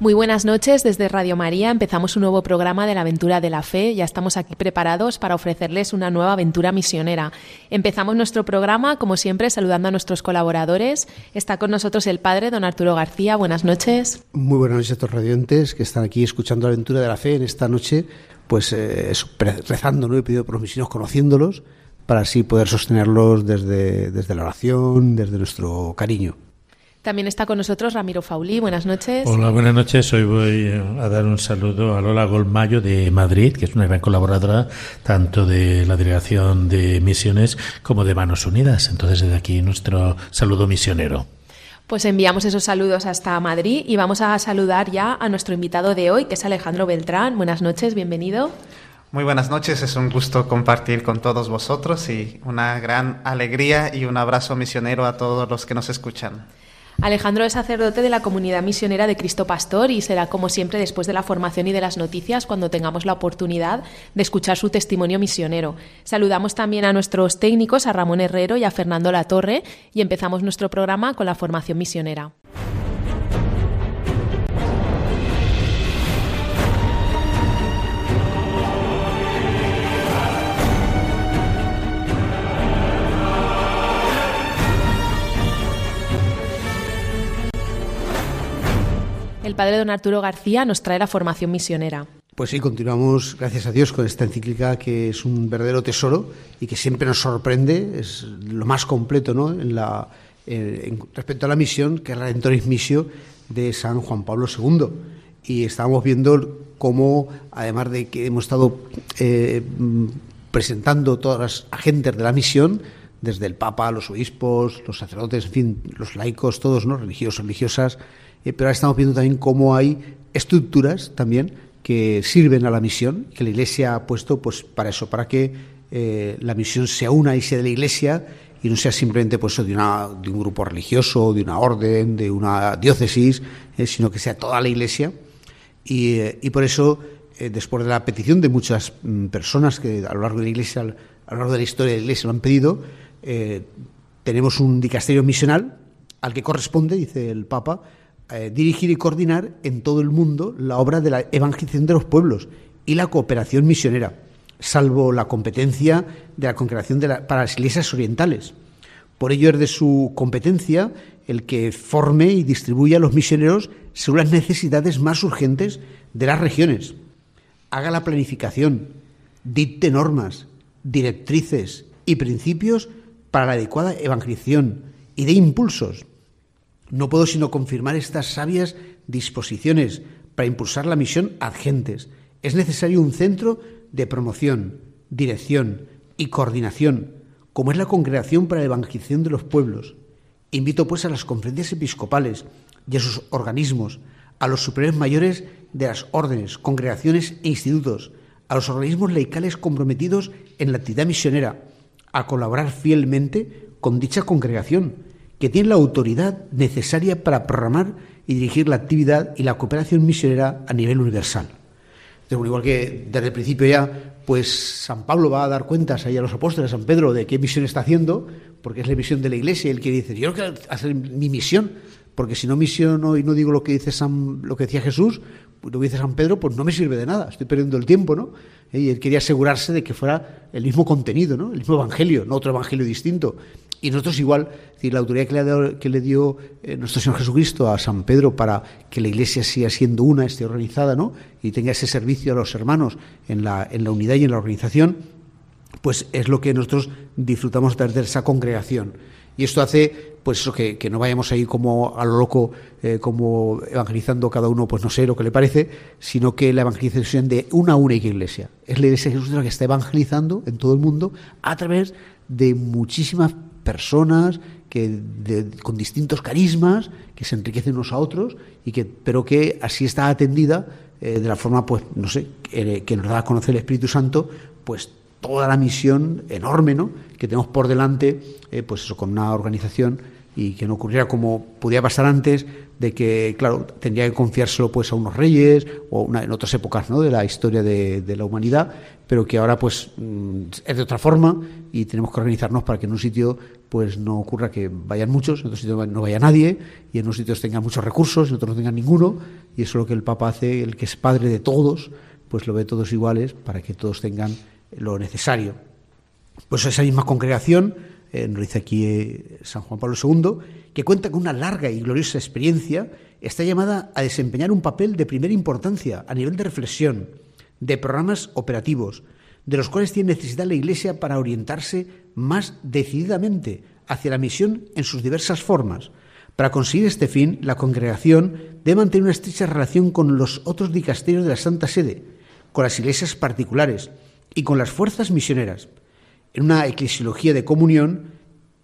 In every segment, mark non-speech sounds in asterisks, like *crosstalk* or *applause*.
Muy buenas noches desde Radio María. Empezamos un nuevo programa de la aventura de la fe. Ya estamos aquí preparados para ofrecerles una nueva aventura misionera. Empezamos nuestro programa, como siempre, saludando a nuestros colaboradores. Está con nosotros el padre don Arturo García. Buenas noches. Muy buenas noches a todos radiantes que están aquí escuchando la aventura de la fe en esta noche, pues eh, rezando ¿no? y pidiendo por los misioneros, conociéndolos, para así poder sostenerlos desde, desde la oración, desde nuestro cariño. También está con nosotros Ramiro Faulí. Buenas noches. Hola, buenas noches. Hoy voy a dar un saludo a Lola Golmayo de Madrid, que es una gran colaboradora tanto de la Delegación de Misiones como de Manos Unidas. Entonces, desde aquí nuestro saludo misionero. Pues enviamos esos saludos hasta Madrid y vamos a saludar ya a nuestro invitado de hoy, que es Alejandro Beltrán. Buenas noches, bienvenido. Muy buenas noches, es un gusto compartir con todos vosotros y una gran alegría y un abrazo misionero a todos los que nos escuchan. Alejandro es sacerdote de la comunidad misionera de Cristo Pastor y será como siempre después de la formación y de las noticias cuando tengamos la oportunidad de escuchar su testimonio misionero. Saludamos también a nuestros técnicos, a Ramón Herrero y a Fernando Latorre y empezamos nuestro programa con la formación misionera. El padre don Arturo García nos trae la formación misionera. Pues sí, continuamos, gracias a Dios, con esta encíclica que es un verdadero tesoro y que siempre nos sorprende, es lo más completo ¿no? en eh, respecto a la misión, que es Redentoris Missio de San Juan Pablo II. Y estábamos viendo cómo, además de que hemos estado eh, presentando todas las agentes de la misión, desde el Papa, los obispos, los sacerdotes, en fin, los laicos, todos, ¿no? religiosos, religiosas, eh, pero ahora estamos viendo también cómo hay estructuras también que sirven a la misión, que la Iglesia ha puesto pues para eso, para que eh, la misión sea una y sea de la Iglesia y no sea simplemente pues, de, un grupo religioso, de una orden, de una diócesis, eh, sino que sea toda la Iglesia. Y, y por eso, después de la petición de muchas mm, personas que a lo largo de la Iglesia, a lo largo de la historia de la Iglesia lo han pedido, tenemos un dicasterio misional al que corresponde, dice el Papa, eh, dirigir y coordinar en todo el mundo la obra de la evangelización de los pueblos y la cooperación misionera, salvo la competencia de la congregación para las iglesias orientales. Por ello es de su competencia el que forme y distribuya a los misioneros según las necesidades más urgentes de las regiones. Haga la planificación, dicte normas, directrices y principios para la adecuada evangelización y de impulsos no puedo sino confirmar estas sabias disposiciones para impulsar la misión gentes. Es necesario un centro de promoción, dirección y coordinación, como es la Congregación para la Evangelización de los Pueblos. Invito pues a las conferencias episcopales y a sus organismos, a los superiores mayores de las órdenes, congregaciones e institutos, a los organismos laicales comprometidos en la actividad misionera, a colaborar fielmente con dicha congregación que tiene la autoridad necesaria para programar y dirigir la actividad y la cooperación misionera a nivel universal. Entonces, igual que desde el principio ya, pues San Pablo va a dar cuentas ahí a los apóstoles, a San Pedro, de qué misión está haciendo, porque es la misión de la Iglesia, y él quiere decir, yo quiero hacer mi misión, porque si no misiono y no digo lo que dice San, lo que decía Jesús, pues lo que dice San Pedro, pues no me sirve de nada, estoy perdiendo el tiempo, ¿no? Y él quería asegurarse de que fuera el mismo contenido, ¿no? El mismo evangelio, no otro evangelio distinto. Y nosotros igual, la autoridad que le, que le dio eh, nuestro Señor Jesucristo a San Pedro para que la Iglesia siga siendo una, esté organizada, ¿no? Y tenga ese servicio a los hermanos en la, en la unidad y en la organización, pues es lo que nosotros disfrutamos de esa congregación. Y esto hace, pues eso, que, no vayamos ahí como a lo loco, eh, como evangelizando cada uno, pues no sé lo que le parece, sino que la evangelización de una única iglesia. Es la iglesia de Jesús la que está evangelizando en todo el mundo a través de muchísimas personas que con distintos carismas que se enriquecen unos a otros y que pero que así está atendida eh, de la forma pues no sé que, nos da a conocer el Espíritu Santo pues toda la misión enorme ¿no? que tenemos por delante eh, pues eso con una organización y que no ocurriera como podía pasar antes de que, claro, tendría que confiárselo pues a unos reyes o en otras épocas ¿no? de la historia de, la humanidad, pero que ahora pues mm, es de otra forma y tenemos que organizarnos para que en un sitio pues no ocurra que vayan muchos, en otro sitio no vaya nadie y en unos sitios tengan muchos recursos, y en otros no tengan ninguno y eso es lo que el Papa hace, el que es padre de todos, pues lo ve todos iguales para que todos tengan lo necesario. Pues esa misma congregación, nos dice aquí eh, San Juan Pablo II, que cuenta con una larga y gloriosa experiencia, está llamada a desempeñar un papel de primera importancia a nivel de reflexión, de programas operativos, de los cuales tiene necesidad la Iglesia para orientarse más decididamente hacia la misión en sus diversas formas. Para conseguir este fin, la congregación debe mantener una estrecha relación con los otros dicasterios de la Santa Sede, con las iglesias particulares y con las fuerzas misioneras, en una eclesiología de comunión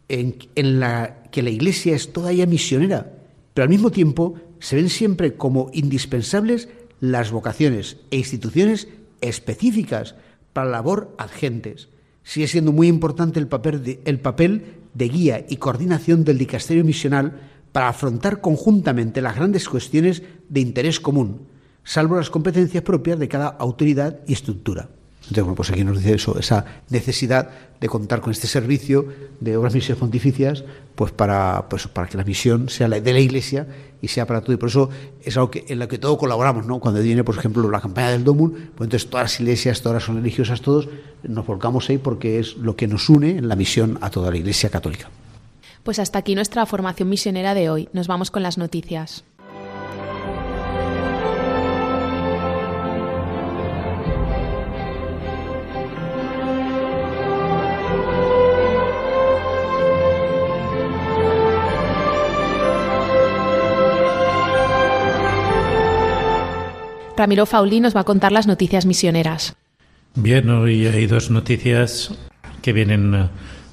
en, la que la Iglesia es toda ella misionera, pero al mismo tiempo se ven siempre como indispensables las vocaciones e instituciones específicas para la labor agentes. Sigue siendo muy importante el papel de guía y coordinación del dicasterio misional para afrontar conjuntamente las grandes cuestiones de interés común, salvo las competencias propias de cada autoridad y estructura. Entonces, bueno, pues aquí nos dice eso, esa necesidad de contar con este servicio de obras misiones pontificias, pues para, pues para que la misión sea de la Iglesia y sea para todo. Y por eso es algo que, en lo que todos colaboramos, ¿no? Cuando viene, por ejemplo, la campaña del Domum, pues entonces todas las iglesias, todas las religiosas, todos nos volcamos ahí porque es lo que nos une en la misión a toda la Iglesia católica. Pues hasta aquí nuestra formación misionera de hoy. Nos vamos con las noticias. Ramiro Fauli nos va a contar las noticias misioneras. Bien, hoy hay dos noticias que vienen eh,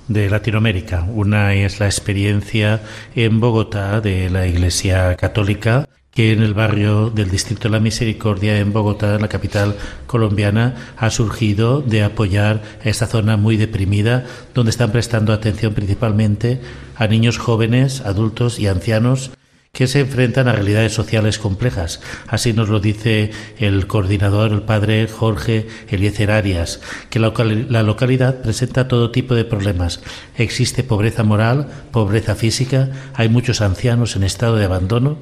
de Latinoamérica. Una es la experiencia en Bogotá de la Iglesia Católica que en el barrio del Distrito de la Misericordia en Bogotá, la capital colombiana, ha surgido de apoyar a esta zona muy deprimida, donde están prestando atención principalmente a niños jóvenes, adultos y ancianos que se enfrentan a realidades sociales complejas. Así nos lo dice el coordinador, el padre Jorge Eliezer Arias, que la localidad presenta todo tipo de problemas. Existe pobreza moral, pobreza física, hay muchos ancianos en estado de abandono,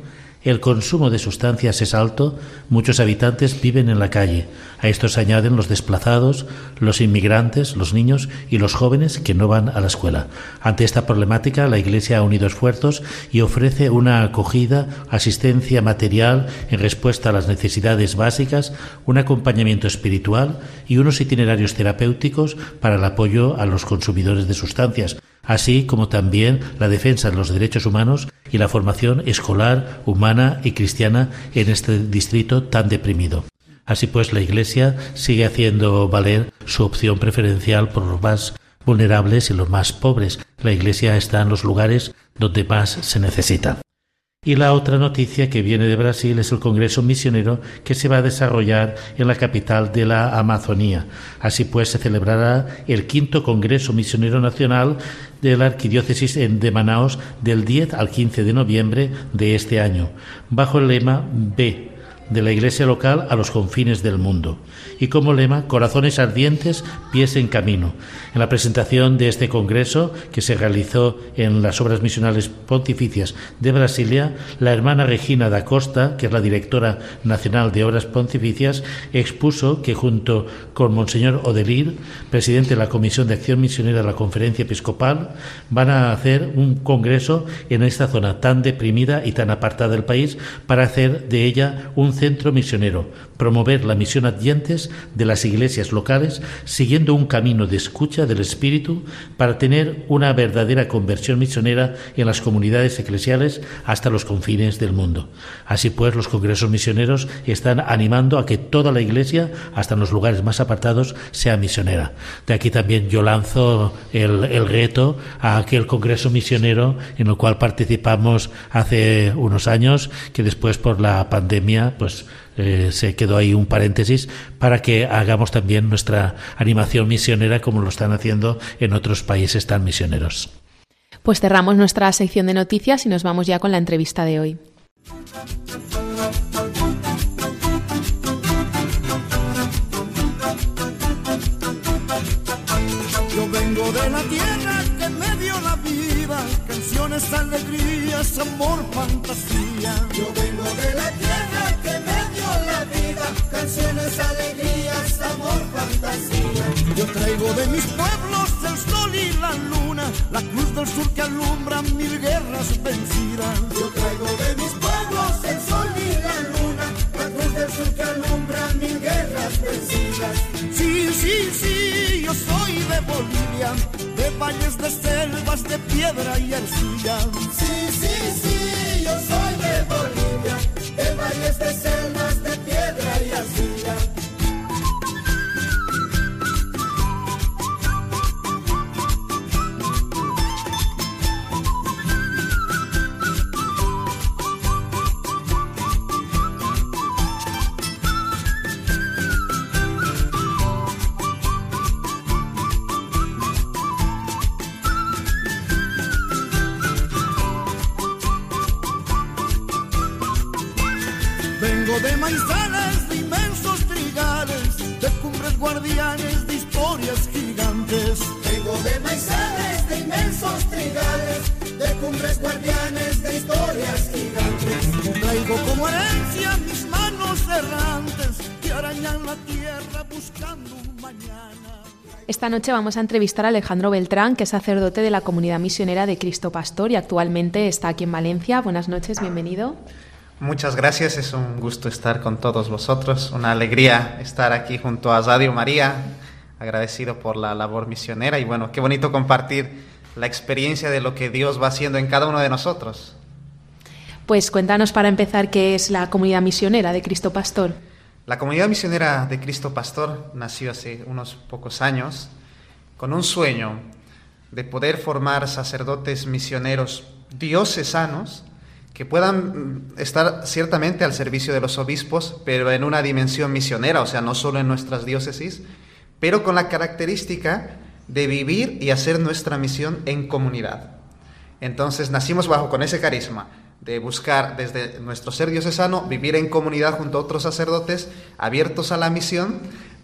el consumo de sustancias es alto, muchos habitantes viven en la calle. A esto se añaden los desplazados, los inmigrantes, los niños y los jóvenes que no van a la escuela. Ante esta problemática, la Iglesia ha unido esfuerzos y ofrece una acogida, asistencia material en respuesta a las necesidades básicas, un acompañamiento espiritual y unos itinerarios terapéuticos para el apoyo a los consumidores de sustancias, así como también la defensa de los derechos humanos y la formación escolar, humana y cristiana en este distrito tan deprimido. Así pues, la Iglesia sigue haciendo valer su opción preferencial por los más vulnerables y los más pobres. La Iglesia está en los lugares donde más se necesita. Y la otra noticia que viene de Brasil es el Congreso Misionero que se va a desarrollar en la capital de la Amazonía. Así pues, se celebrará el quinto Congreso Misionero Nacional de la Arquidiócesis de Manaos del 10 al 15 de noviembre de este año, bajo el lema B de la iglesia local a los confines del mundo. Y como lema, corazones ardientes, pies en camino. En la presentación de este congreso, que se realizó en las obras misionales pontificias de Brasilia, la hermana Regina da Costa, que es la directora nacional de obras pontificias, expuso que junto con Monseñor Odelir, presidente de la Comisión de Acción Misionera de la Conferencia Episcopal, van a hacer un congreso en esta zona tan deprimida y tan apartada del país para hacer de ella un centro misionero, promover la misión adyentes de las iglesias locales, siguiendo un camino de escucha del Espíritu para tener una verdadera conversión misionera en las comunidades eclesiales hasta los confines del mundo. Así pues, los congresos misioneros están animando a que toda la iglesia, hasta en los lugares más apartados, sea misionera. De aquí también yo lanzo el, el reto a aquel congreso misionero en el cual participamos hace unos años, que después por la pandemia, pues eh, se quedó ahí un paréntesis para que hagamos también nuestra animación misionera como lo están haciendo en otros países tan misioneros. Pues cerramos nuestra sección de noticias y nos vamos ya con la entrevista de hoy. Yo vengo de la tierra que me dio la vida, canciones, alegrías, amor, fantasía. Yo vengo de la tierra canciones, alegrías, amor, fantasía. Yo traigo de mis pueblos el sol y la luna, la cruz del sur que alumbra mil guerras vencidas. Yo traigo de mis pueblos el sol y la luna, la cruz del sur que alumbra mil guerras vencidas. Sí, sí, sí, yo soy de Bolivia, de valles, de selvas, de piedra y arcilla. Sí, sí, sí, yo soy de Bolivia, de valles, de selvas, de piedra y arcilla. Vengo de maizales, de inmensos trigales, de cumbres guardianes, de historias gigantes. Vengo de maizales, de inmensos trigales, de cumbres guardianes, de historias gigantes. Traigo como herencia mis manos errantes que arañan la tierra buscando un mañana. Esta noche vamos a entrevistar a Alejandro Beltrán, que es sacerdote de la comunidad misionera de Cristo Pastor y actualmente está aquí en Valencia. Buenas noches, bienvenido. Muchas gracias, es un gusto estar con todos vosotros, una alegría estar aquí junto a Radio María, agradecido por la labor misionera y bueno, qué bonito compartir la experiencia de lo que Dios va haciendo en cada uno de nosotros. Pues cuéntanos para empezar qué es la comunidad misionera de Cristo Pastor. La comunidad misionera de Cristo Pastor nació hace unos pocos años con un sueño de poder formar sacerdotes misioneros diocesanos que puedan estar ciertamente al servicio de los obispos, pero en una dimensión misionera, o sea, no solo en nuestras diócesis, pero con la característica de vivir y hacer nuestra misión en comunidad. Entonces nacimos bajo con ese carisma de buscar desde nuestro ser diocesano vivir en comunidad junto a otros sacerdotes abiertos a la misión,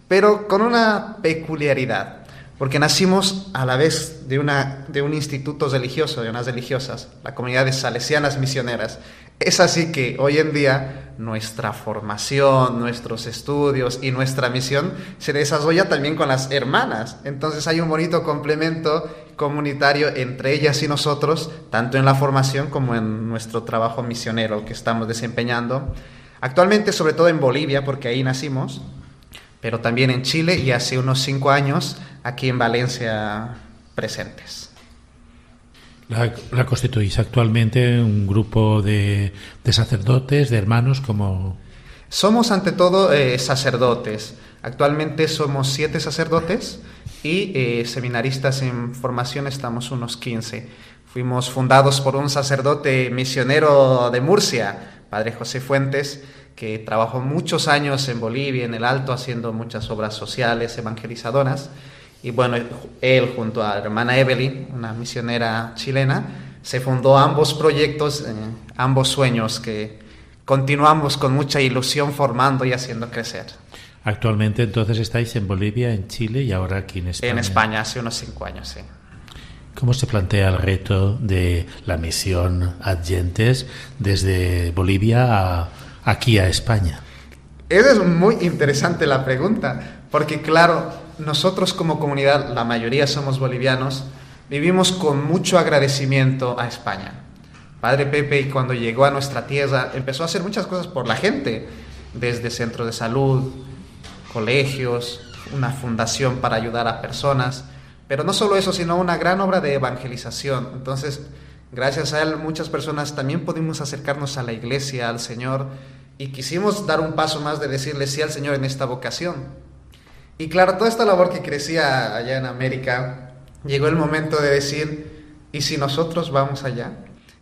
pero con una peculiaridad, porque nacimos a la vez de, una, de un instituto religioso, de unas religiosas, la comunidad de salesianas misioneras. Es así que hoy en día nuestra formación, nuestros estudios y nuestra misión se desarrolla también con las hermanas. Entonces hay un bonito complemento comunitario entre ellas y nosotros, tanto en la formación como en nuestro trabajo misionero que estamos desempeñando. Actualmente, sobre todo en Bolivia, porque ahí nacimos, pero también en Chile y hace unos cinco años aquí en Valencia presentes. La, la constituís actualmente un grupo de, de, sacerdotes, de hermanos, como... Somos ante todo eh, sacerdotes. Actualmente somos siete sacerdotes y eh, seminaristas en formación estamos unos 15. Fuimos fundados por un sacerdote misionero de Murcia, Padre José Fuentes, que trabajó muchos años en Bolivia, en el Alto, haciendo muchas obras sociales, evangelizadoras. Y bueno, él junto a la hermana Evelyn, una misionera chilena, se fundó ambos proyectos, eh, ambos sueños que continuamos con mucha ilusión formando y haciendo crecer. Actualmente entonces estáis en Bolivia, en Chile y ahora aquí en España. En España, hace unos cinco años, sí. ¿Cómo se plantea el reto de la misión Adyentes desde Bolivia a, aquí a España? Esa es muy interesante la pregunta, porque claro, nosotros como comunidad, la mayoría somos bolivianos, vivimos con mucho agradecimiento a España. Padre Pepe cuando llegó a nuestra tierra empezó a hacer muchas cosas por la gente, desde centros de salud, colegios, una fundación para ayudar a personas, pero no solo eso, sino una gran obra de evangelización. Entonces, gracias a él muchas personas también pudimos acercarnos a la iglesia, al Señor, y quisimos dar un paso más de decirle sí al Señor en esta vocación. Y claro, toda esta labor que crecía allá en América, llegó el momento de decir, ¿y si nosotros vamos allá?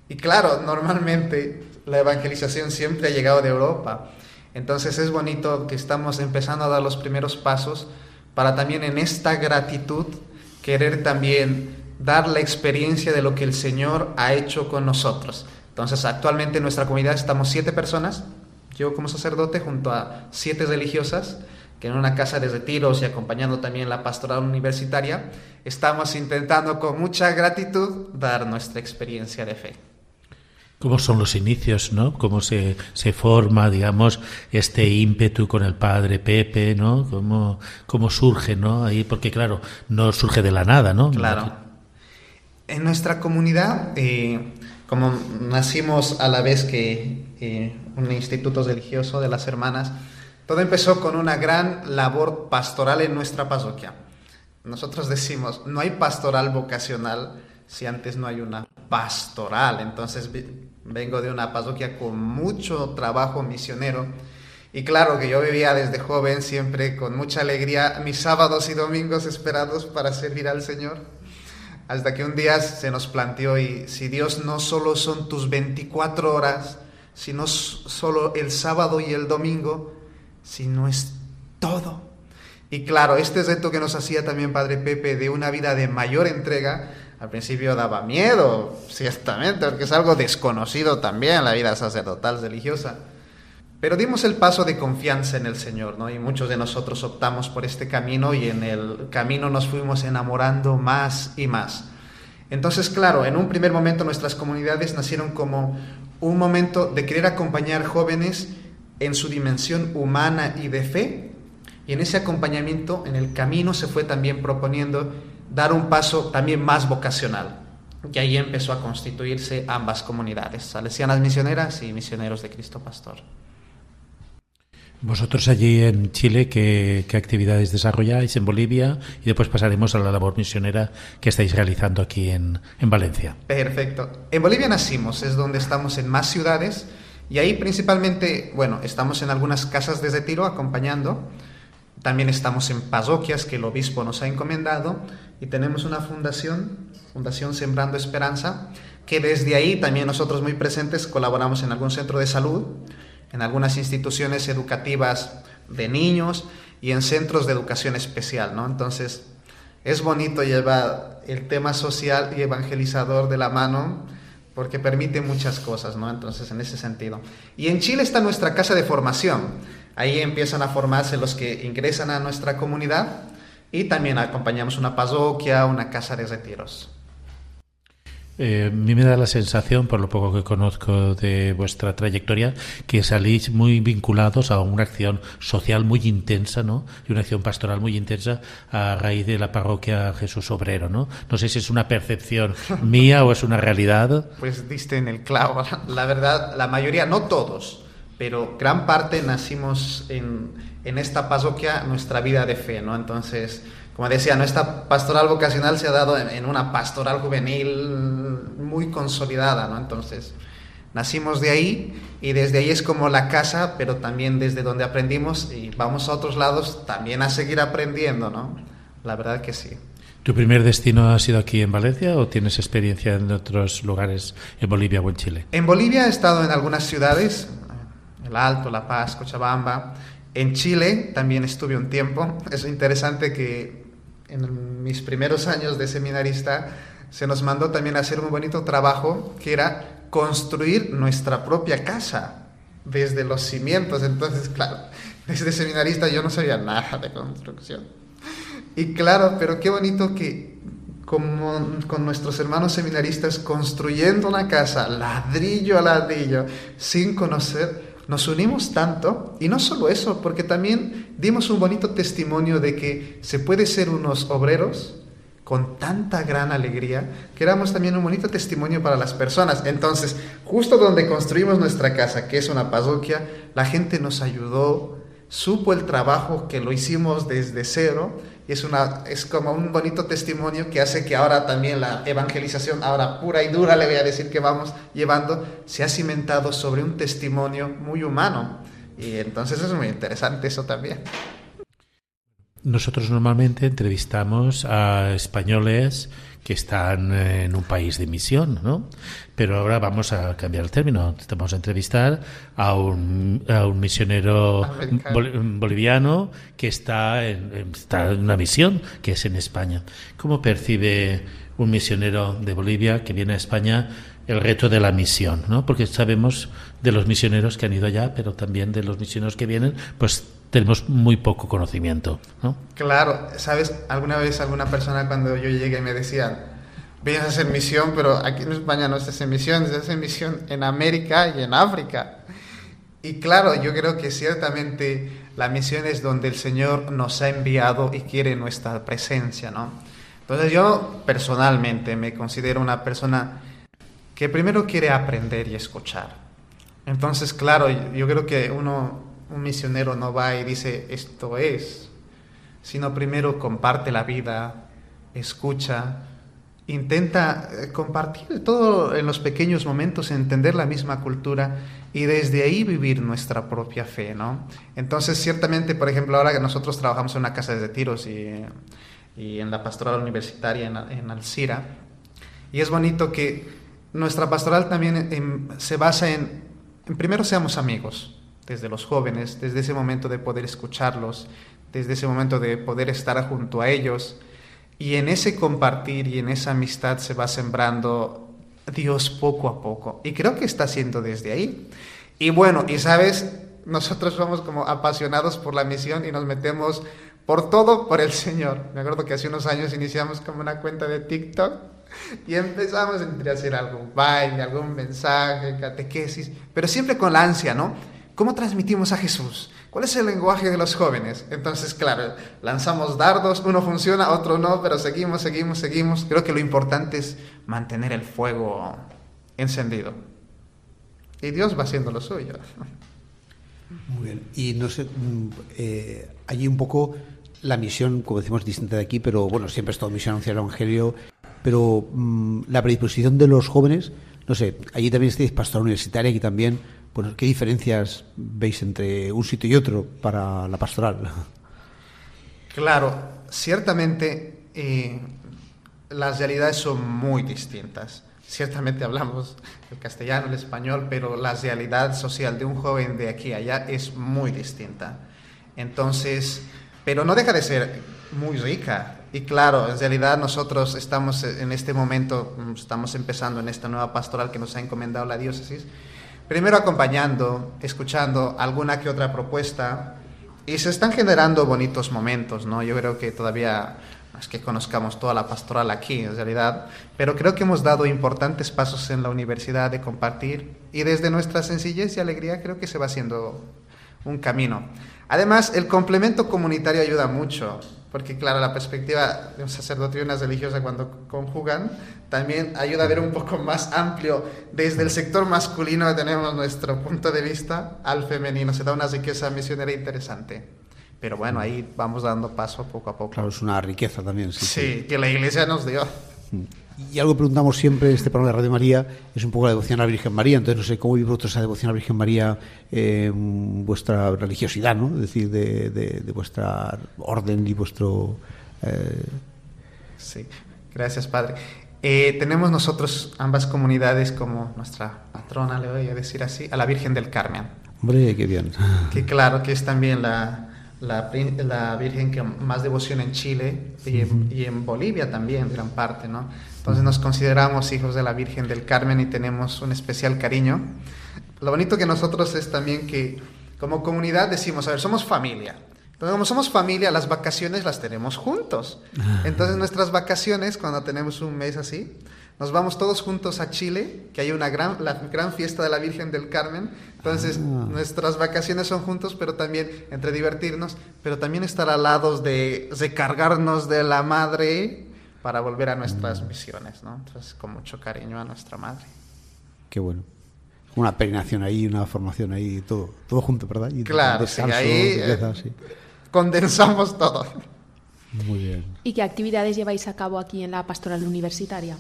Y claro, normalmente la evangelización siempre ha llegado de Europa. Entonces es bonito que estamos empezando a dar los primeros pasos para también en esta gratitud querer también dar la experiencia de lo que el Señor ha hecho con nosotros. Entonces, actualmente en nuestra comunidad estamos siete personas, yo como sacerdote junto a siete religiosas, que en una casa de retiros y acompañando también la pastoral universitaria, estamos intentando con mucha gratitud dar nuestra experiencia de fe. ¿Cómo son los inicios, no? ¿Cómo se, se forma, digamos, este ímpetu con el padre Pepe, no? ¿Cómo, cómo surge, no? Ahí, porque claro, no surge de la nada, ¿no? Claro. En nuestra comunidad, eh, como nacimos a la vez que eh, un instituto religioso de las hermanas, todo empezó con una gran labor pastoral en nuestra parroquia. Nosotros decimos, no hay pastoral vocacional si antes no hay una pastoral. Entonces vengo de una parroquia con mucho trabajo misionero. Y claro que yo vivía desde joven siempre con mucha alegría mis sábados y domingos esperados para servir al Señor. Hasta que un día se nos planteó y si Dios no solo son tus 24 horas, sino solo el sábado y el domingo, sino es todo. Y claro, este reto que nos hacía también Padre Pepe de una vida de mayor entrega, al principio daba miedo, ciertamente, porque es algo desconocido también la vida sacerdotal religiosa. Pero dimos el paso de confianza en el Señor, ¿no? Y muchos de nosotros optamos por este camino y en el camino nos fuimos enamorando más y más. Entonces, claro, en un primer momento nuestras comunidades nacieron como un momento de querer acompañar jóvenes en su dimensión humana y de fe. Y en ese acompañamiento, en el camino, se fue también proponiendo dar un paso también más vocacional. Y ahí empezó a constituirse ambas comunidades, salesianas misioneras y misioneros de Cristo Pastor. Vosotros allí en Chile, ¿qué, actividades desarrolláis en Bolivia? Y después pasaremos a la labor misionera que estáis realizando aquí en, en Valencia. Perfecto. En Bolivia nacimos, es donde estamos en más ciudades y ahí principalmente, bueno, estamos en algunas casas de retiro acompañando también estamos en parroquias que el obispo nos ha encomendado y tenemos una fundación, Fundación Sembrando Esperanza, que desde ahí también nosotros muy presentes colaboramos en algún centro de salud, en algunas instituciones educativas de niños y en centros de educación especial, ¿no? Entonces, es bonito llevar el tema social y evangelizador de la mano porque permite muchas cosas, ¿no? Entonces, en ese sentido. Y en Chile está nuestra casa de formación. Ahí empiezan a formarse los que ingresan a nuestra comunidad y también acompañamos una parroquia, una casa de retiros. Eh, a mí me da la sensación, por lo poco que conozco de vuestra trayectoria, que salís muy vinculados a una acción social muy intensa, ¿no? Y una acción pastoral muy intensa a raíz de la parroquia Jesús Obrero, ¿no? No sé si es una percepción *laughs* mía o es una realidad. Pues diste en el clavo. *laughs* La verdad, la mayoría, no todos, pero gran parte nacimos en, en esta parroquia nuestra vida de fe, ¿no? Entonces, como decía, nuestra pastoral vocacional se ha dado en, una pastoral juvenil muy consolidada, ¿no? Entonces, nacimos de ahí y desde ahí es como la casa, pero también desde donde aprendimos y vamos a otros lados también a seguir aprendiendo, ¿no? La verdad que sí. ¿Tu primer destino ha sido aquí en Valencia o tienes experiencia en otros lugares en Bolivia o en Chile? En Bolivia he estado en algunas ciudades, el Alto, La Paz, Cochabamba. En Chile también estuve un tiempo. Es interesante que en mis primeros años de seminarista se nos mandó también a hacer un bonito trabajo que era construir nuestra propia casa desde los cimientos. Entonces, claro, desde seminarista yo no sabía nada de construcción. Y claro, pero qué bonito que como con nuestros hermanos seminaristas construyendo una casa ladrillo a ladrillo sin conocer nos unimos tanto, y no solo eso, porque también dimos un bonito testimonio de que se puede ser unos obreros con tanta gran alegría, que éramos también un bonito testimonio para las personas. Entonces, justo donde construimos nuestra casa, que es una parroquia, la gente nos ayudó, supo el trabajo que lo hicimos desde cero, y es, una, es como un bonito testimonio que hace que ahora también la evangelización, ahora pura y dura le voy a decir que vamos llevando, se ha cimentado sobre un testimonio muy humano. Y entonces es muy interesante eso también. Nosotros normalmente entrevistamos a españoles que están en un país de misión, ¿no? Pero ahora vamos a cambiar el término. Vamos a entrevistar a un, a un misionero boliviano que está en, está en una misión, que es en España. ¿Cómo percibe un misionero de Bolivia que viene a España el reto de la misión, ¿no? Porque sabemos de los misioneros que han ido allá, pero también de los misioneros que vienen, pues tenemos muy poco conocimiento, ¿no? Claro, sabes, alguna vez alguna persona cuando yo llegué me decía, vienes a hacer misión, pero aquí en España no se hace misión, se hace misión en América y en África. Y claro, yo creo que ciertamente la misión es donde el Señor nos ha enviado y quiere nuestra presencia, ¿no? Entonces yo personalmente me considero una persona que primero quiere aprender y escuchar. Entonces, claro, yo creo que uno, un misionero no va y dice esto es, sino primero comparte la vida, escucha, intenta eh, compartir todo en los pequeños momentos, entender la misma cultura y desde ahí vivir nuestra propia fe, ¿no? Entonces, ciertamente, por ejemplo, ahora que nosotros trabajamos en una casa de tiros y y en la pastoral universitaria en, en Alcira. Y es bonito que nuestra pastoral también se basa en, primero seamos amigos, desde los jóvenes, desde ese momento de poder escucharlos, desde ese momento de poder estar junto a ellos. Y en ese compartir y en esa amistad se va sembrando Dios poco a poco. Y creo que está haciendo desde ahí. Y bueno, y sabes, nosotros somos como apasionados por la misión y nos metemos por todo por el Señor. Me acuerdo que hace unos años iniciamos como una cuenta de TikTok y empezamos a hacer algún baile, algún mensaje, catequesis, pero siempre con la ansia, ¿no? ¿Cómo transmitimos a Jesús? ¿Cuál es el lenguaje de los jóvenes? Entonces, claro, lanzamos dardos, uno funciona, otro no, pero seguimos, seguimos, seguimos. Creo que lo importante es mantener el fuego encendido. Y Dios va haciendo lo suyo. Muy bien. Y no sé, mm, eh, allí un poco la misión, como decimos, distinta de aquí, pero bueno, siempre ha estado misión anunciar el Evangelio, pero mmm, la predisposición de los jóvenes, no sé, allí también estáis pastor universitaria, aquí también, bueno, ¿qué diferencias veis entre un sitio y otro para la pastoral? Claro, ciertamente eh, las realidades son muy distintas. Ciertamente hablamos el castellano, el español, pero la realidad social de un joven de aquí a allá es muy distinta. Entonces, pero no deja de ser muy rica. Y claro, en realidad nosotros estamos en este momento, mm, estamos empezando en esta nueva pastoral que nos ha encomendado la diócesis, primero acompañando, escuchando alguna que otra propuesta, y se están generando bonitos momentos, ¿no? Yo creo que todavía es que conozcamos toda la pastoral aquí, en realidad, pero creo que hemos dado importantes pasos en la universidad de compartir, y desde nuestra sencillez y alegría creo que se va haciendo un camino. Además, el complemento comunitario ayuda mucho, porque claro, la perspectiva de un sacerdote y una religiosa cuando conjugan también ayuda a ver un poco más amplio. Desde el sector masculino tenemos nuestro punto de vista al femenino, se da una riqueza misionera interesante. Pero bueno, ahí vamos dando paso poco a poco. Claro, es una riqueza también. Sí, sí, que la Iglesia nos dio. Mm. Y algo que preguntamos siempre en este programa de Radio María es un poco la devoción a la Virgen María. Entonces, no sé cómo vive vosotros esa devoción a la Virgen María, eh, vuestra religiosidad, ¿no? Es decir, de, de, de vuestra orden y vuestro. Eh... Sí, gracias, Padre. Eh, tenemos nosotros ambas comunidades como nuestra patrona, le voy a decir así, a la Virgen del Carmen. Hombre, qué bien. *laughs* Que claro que es también la, la, la, Virgen que más devoción en Chile y en, y en, Bolivia también, gran parte, ¿no? Entonces nos consideramos hijos de la Virgen del Carmen y tenemos un especial cariño. Lo bonito que nosotros es también que como comunidad decimos, a ver, somos familia. Entonces, como somos familia, las vacaciones las tenemos juntos. Entonces, nuestras vacaciones, cuando tenemos un mes así, nos vamos todos juntos a Chile, que hay una gran, la gran fiesta de la Virgen del Carmen. Entonces, ah. nuestras vacaciones son juntos, pero también entre divertirnos, pero también estar al lado de recargarnos de la madre para volver a nuestras misiones, ¿no? Entonces, con mucho cariño a nuestra madre. Qué bueno. Una peregrinación ahí, una formación ahí, todo, todo junto, ¿verdad? Y claro, descanso, sí, ahí belleza, sí. condensamos todo. Muy bien. ¿Y qué actividades lleváis a cabo aquí en la pastoral universitaria?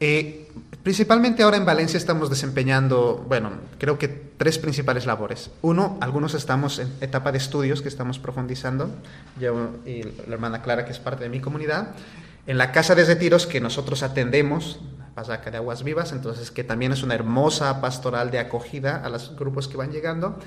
Eh, principalmente ahora en Valencia estamos desempeñando, bueno, creo que tres principales labores. Uno, algunos estamos en etapa de estudios que estamos profundizando, yo y la hermana Clara, que es parte de mi comunidad, en la casa de retiros que nosotros atendemos, Pasaca de Aguas Vivas, entonces que también es una hermosa pastoral de acogida a los grupos que van llegando.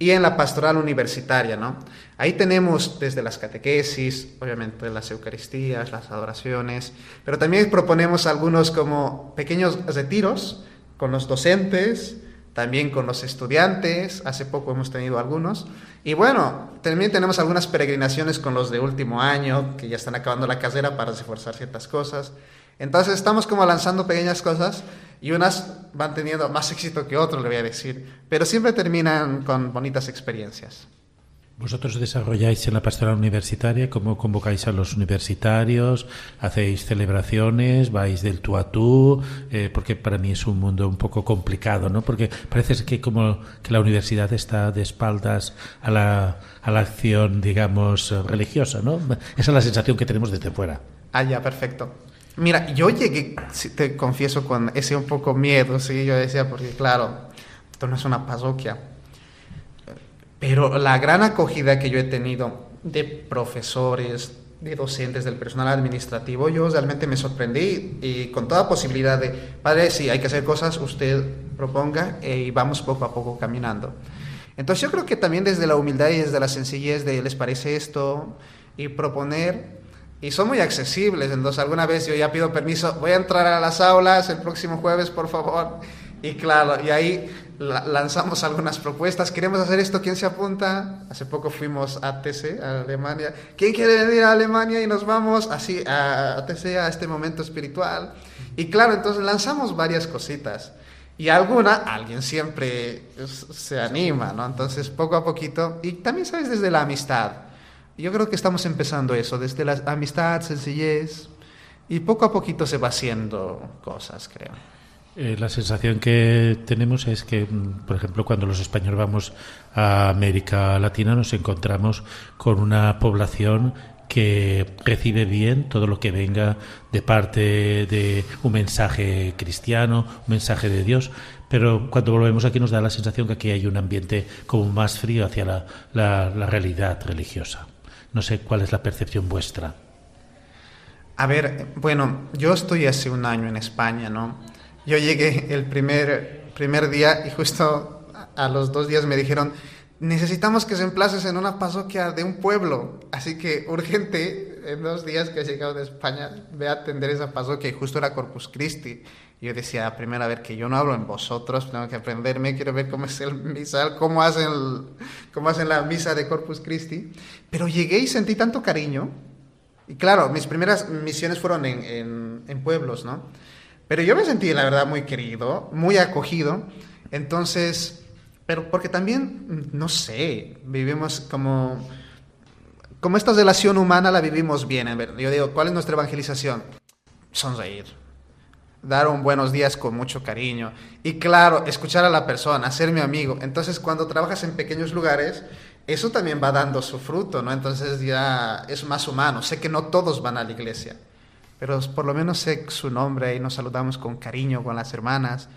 Y en la pastoral universitaria, ¿no? Ahí tenemos desde las catequesis, obviamente las Eucaristías, las adoraciones, pero también proponemos algunos como pequeños retiros con los docentes, también con los estudiantes, hace poco hemos tenido algunos, y bueno, también tenemos algunas peregrinaciones con los de último año, que ya están acabando la carrera para reforzar ciertas cosas. Entonces estamos como lanzando pequeñas cosas y unas van teniendo más éxito que otras, le voy a decir, pero siempre terminan con bonitas experiencias. Vosotros desarrolláis en la pastoral universitaria, ¿cómo convocáis a los universitarios? ¿Hacéis celebraciones? ¿Vais del tú a tú? Eh, porque para mí es un mundo un poco complicado, ¿no? Porque parece que como que la universidad está de espaldas a la, a la acción, digamos, religiosa, ¿no? Esa es la sensación que tenemos desde fuera. Ah, ya, perfecto. Mira, yo llegué, te confieso, con ese un poco miedo, sí, yo decía, porque claro, esto no es una parroquia. Pero la gran acogida que yo he tenido de profesores, de docentes, del personal administrativo, yo realmente me sorprendí y con toda posibilidad de, padre, si hay que hacer cosas, usted proponga eh, y vamos poco a poco caminando. Entonces yo creo que también desde la humildad y desde la sencillez de, ¿les parece esto? Y proponer, y son muy accesibles. Entonces, alguna vez yo ya pido permiso, voy a entrar a las aulas el próximo jueves, por favor. Y claro, y ahí lanzamos algunas propuestas. Queremos hacer esto, ¿quién se apunta? Hace poco fuimos a TC, a Alemania. ¿Quién quiere venir a Alemania? Y nos vamos así a TC, a este momento espiritual. Y claro, entonces lanzamos varias cositas. Y alguna, alguien siempre se anima, ¿no? Entonces, poco a poquito. Y también, ¿sabes? Desde la amistad yo creo que estamos empezando eso, desde la amistad, sencillez, y poco a poquito se va haciendo cosas, creo. Eh, la sensación que tenemos es que, mm, por ejemplo, cuando los españoles vamos a América Latina nos encontramos con una población que recibe bien todo lo que venga de parte de un mensaje cristiano, un mensaje de Dios, pero cuando volvemos aquí nos da la sensación que aquí hay un ambiente como más frío hacia la, la realidad religiosa. No sé cuál es la percepción vuestra. A ver, bueno, yo estoy hace un año en España, ¿no? Yo llegué el primer, primer día y justo a los dos días me dijeron, necesitamos que se emplaces en una parroquia de un pueblo, así que urgente, en dos días que he llegado de España, ve a atender esa parroquia y justo era Corpus Christi. Yo decía, primera vez que yo no hablo en vosotros, tengo que aprenderme, quiero ver cómo es el misal, cómo hacen, cómo hacen la misa de Corpus Christi. Pero llegué y sentí tanto cariño. Y claro, mis primeras misiones fueron en, en, en pueblos, ¿no? Pero yo me sentí, la verdad, muy querido, muy acogido. Entonces, pero porque también, no sé, vivimos como... Como esta relación humana la vivimos bien. Yo digo, ¿cuál es nuestra evangelización? Sonreír dar un buenos días con mucho cariño. Y claro, escuchar a la persona, ser mi amigo. Entonces, cuando trabajas en pequeños lugares, eso también va dando su fruto, ¿no? Entonces ya es más humano. Sé que no todos van a la iglesia, pero por lo menos sé su nombre y nos saludamos con cariño con las hermanas.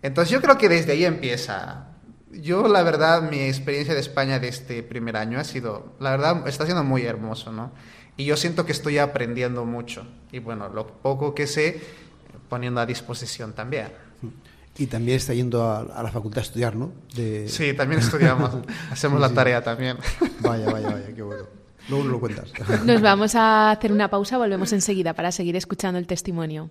Entonces yo creo que desde ahí empieza. Yo, la verdad, mi experiencia de España de este primer año ha sido, la verdad, está siendo muy hermoso, ¿no? Y yo siento que estoy aprendiendo mucho. Y bueno, lo poco que sé, poniendo a disposición también. Y también está yendo a, la facultad a estudiar, ¿no? Sí, también estudiamos, *laughs* hacemos la tarea también. Vaya, vaya, vaya, qué bueno. Luego lo cuentas. Nos vamos a hacer una pausa, volvemos enseguida para seguir escuchando el testimonio.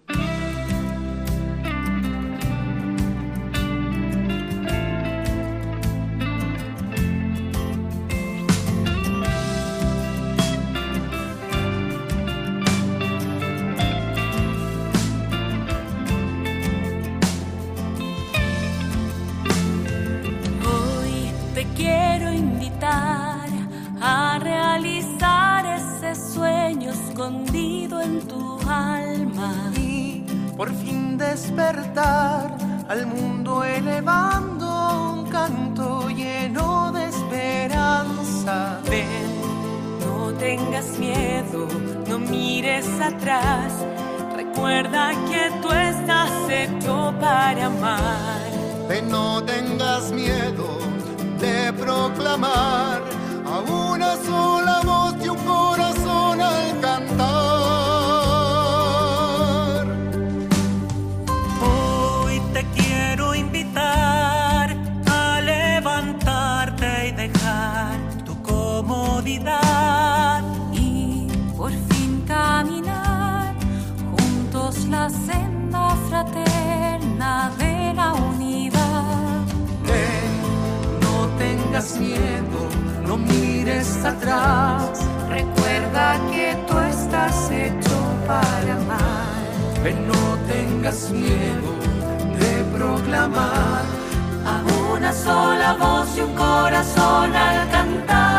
Tengas miedo, no mires atrás. Recuerda que tú estás hecho para amar. Ven, no tengas miedo de proclamar a una sola voz y un corazón al cantar.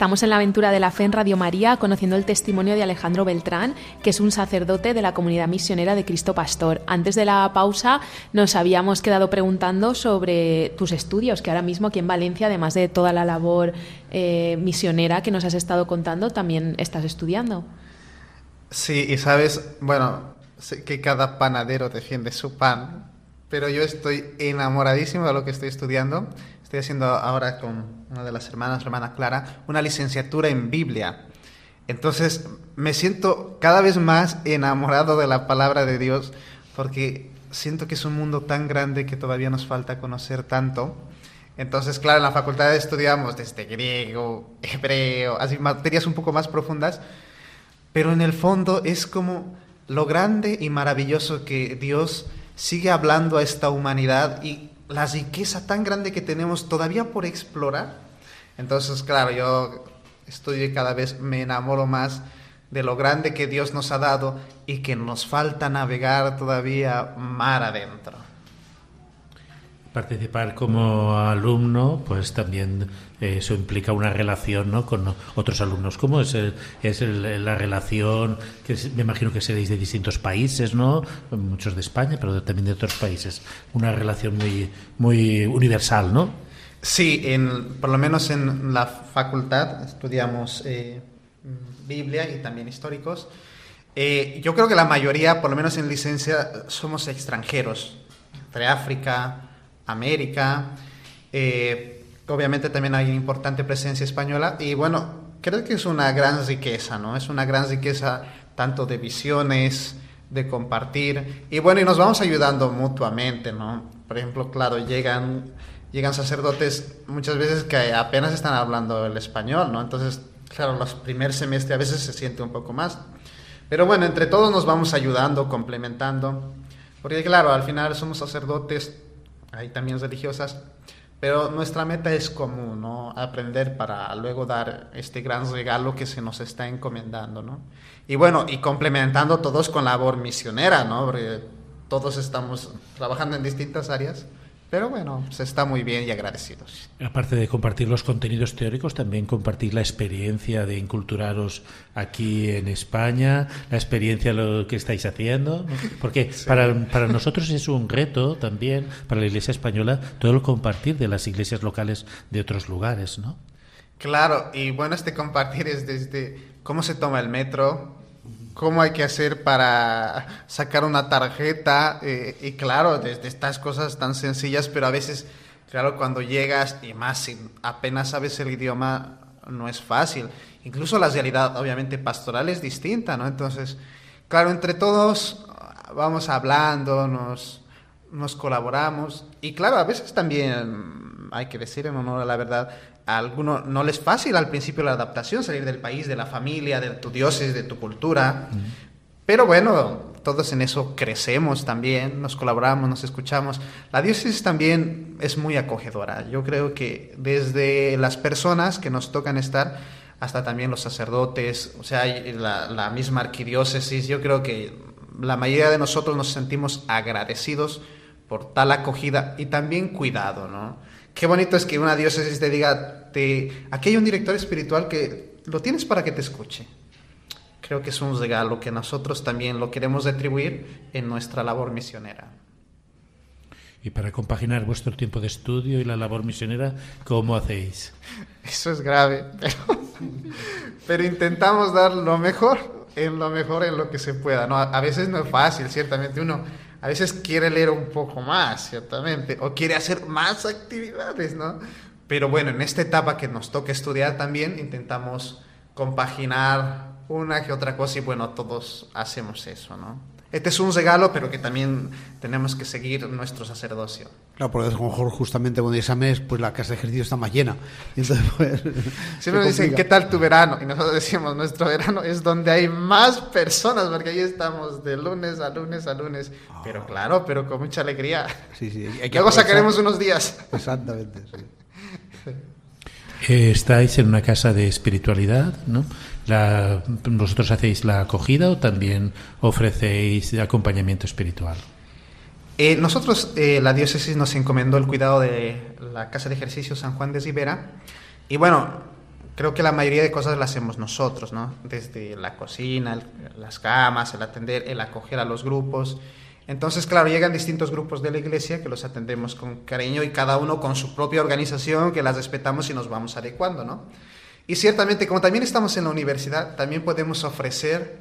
Estamos en la aventura de la fe en Radio María conociendo el testimonio de Alejandro Beltrán, que es un sacerdote de la comunidad misionera de Cristo Pastor. Antes de la pausa nos habíamos quedado preguntando sobre tus estudios, que ahora mismo aquí en Valencia, además de toda la labor eh, misionera que nos has estado contando, también estás estudiando. Sí, y sabes, bueno, sé que cada panadero defiende su pan, pero yo estoy enamoradísimo de lo que estoy estudiando. Estoy haciendo ahora con una de las hermanas, hermana Clara, una licenciatura en Biblia. Entonces me siento cada vez más enamorado de la palabra de Dios porque siento que es un mundo tan grande que todavía nos falta conocer tanto. Entonces, claro, en la facultad estudiamos desde griego, hebreo, así materias un poco más profundas, pero en el fondo es como lo grande y maravilloso que Dios sigue hablando a esta humanidad y la riqueza tan grande que tenemos todavía por explorar. Entonces, claro, yo estoy y cada vez me enamoro más de lo grande que Dios nos ha dado y que nos falta navegar todavía mar adentro. Participar como alumno, pues también eh, eso implica una relación ¿no? con otros alumnos. ¿Cómo es, es la relación? que Me imagino que seréis de distintos países, ¿no? Muchos de España, pero también de otros países. Una relación muy, muy universal, ¿no? Sí, en, por lo menos en la facultad estudiamos eh, Biblia y también históricos. Eh, yo creo que la mayoría, por lo menos en licencia, somos extranjeros, entre África, América. Eh, obviamente también hay importante presencia española y bueno, creo que es una gran riqueza, ¿no? Es una gran riqueza tanto de visiones, de compartir y bueno, y nos vamos ayudando mutuamente, ¿no? Por ejemplo, claro, llegan, llegan sacerdotes muchas veces que apenas están hablando el español, ¿no? Entonces, claro, los primer semestre a veces se siente un poco más. Pero bueno, entre todos nos vamos ayudando, complementando. Porque claro, al final somos sacerdotes, hay también religiosas, pero nuestra meta es común, ¿no? Aprender para luego dar este gran regalo que se nos está encomendando, ¿no? Y bueno, y complementando todos con labor misionera, ¿no? Todos estamos trabajando en distintas áreas pero bueno, se está muy bien y agradecidos. Aparte de compartir los contenidos teóricos, también compartir la experiencia de inculturaros aquí en España, la experiencia de lo que estáis haciendo. Porque para, para nosotros es un reto también, para la Iglesia española, todo el compartir de las iglesias locales de otros lugares, ¿no? Claro, y bueno, este compartir es desde cómo se toma el metro, cómo hay que hacer para sacar una tarjeta eh, y claro, desde estas cosas tan sencillas, pero a veces, claro, cuando llegas y más si apenas sabes el idioma, no es fácil. Incluso la realidad, obviamente, pastoral es distinta, ¿no? Entonces, claro, entre todos vamos hablando, nos, nos colaboramos y claro, a veces también, hay que decir en honor a la verdad, a algunos no les es fácil al principio la adaptación, salir del país, de la familia, de tu dioses, de tu cultura. Pero bueno, todos en eso crecemos también, nos colaboramos, nos escuchamos. La diócesis también es muy acogedora. Yo creo que desde las personas que nos tocan estar hasta también los sacerdotes, o sea, la, la misma arquidiócesis, yo creo que la mayoría de nosotros nos sentimos agradecidos por tal acogida y también cuidado, ¿no? Qué bonito es que una diócesis te diga, te, aquí hay un director espiritual que lo tienes para que te escuche. Creo que es un regalo que nosotros también lo queremos retribuir en nuestra labor misionera. Y para compaginar vuestro tiempo de estudio y la labor misionera, ¿cómo hacéis? Eso es grave, pero, pero intentamos dar lo mejor, en lo mejor en lo que se pueda. ¿no? A veces no es fácil, ciertamente uno a veces quiere leer un poco más, ciertamente, o quiere hacer más actividades, ¿no? Pero bueno, en esta etapa que nos toca estudiar también intentamos compaginar una que otra cosa y bueno, todos hacemos eso, ¿no? Este es un regalo, pero que también tenemos que seguir nuestro sacerdocio. Claro, porque a lo mejor justamente cuando es mes, pues la casa de ejercicio está más llena. Y entonces, *laughs* pues, Siempre nos dicen. ¿qué tal tu verano? Y nosotros decimos, nuestro verano es donde hay más personas, porque ahí estamos de lunes a lunes a lunes. Pero claro, pero con mucha alegría. Sí, sí, hay que Luego aprovechar. sacaremos unos días. Exactamente, sí. *laughs* Eh, Estáis en una casa de espiritualidad, ¿no? La- ¿Vosotros hacéis la acogida o también ofrecéis acompañamiento espiritual? Eh, nosotros, eh, la diócesis nos encomendó el cuidado de la casa de ejercicio San Juan de Ribera. Y bueno, creo que la mayoría de cosas las hacemos nosotros, ¿no? Desde la cocina, las camas, el atender, el acoger a los grupos. Entonces, claro, llegan distintos grupos de la iglesia que los atendemos con cariño y cada uno con su propia organización, que las respetamos y nos vamos adecuando, ¿no? Y ciertamente, como también estamos en la universidad, también podemos ofrecer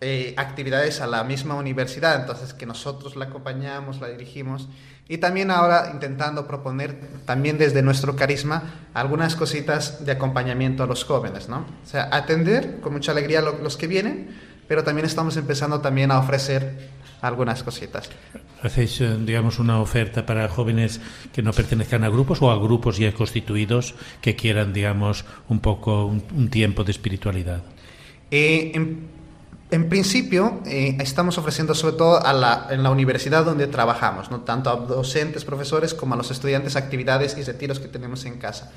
eh, actividades a la misma universidad, entonces que nosotros la acompañamos, la dirigimos y también ahora intentando proponer también desde nuestro carisma algunas cositas de acompañamiento a los jóvenes, ¿no? O sea, atender con mucha alegría lo- los que vienen, pero también estamos empezando también a ofrecer algunas cositas. ¿Hacéis, eh, digamos, una oferta para jóvenes que no pertenezcan a grupos o a grupos ya constituidos que quieran, digamos, un poco un, un tiempo de espiritualidad? Eh, en, en principio, eh, estamos ofreciendo sobre todo a la, en la universidad donde trabajamos, ¿no? tanto a docentes, profesores, como a los estudiantes, actividades y retiros que tenemos en casa.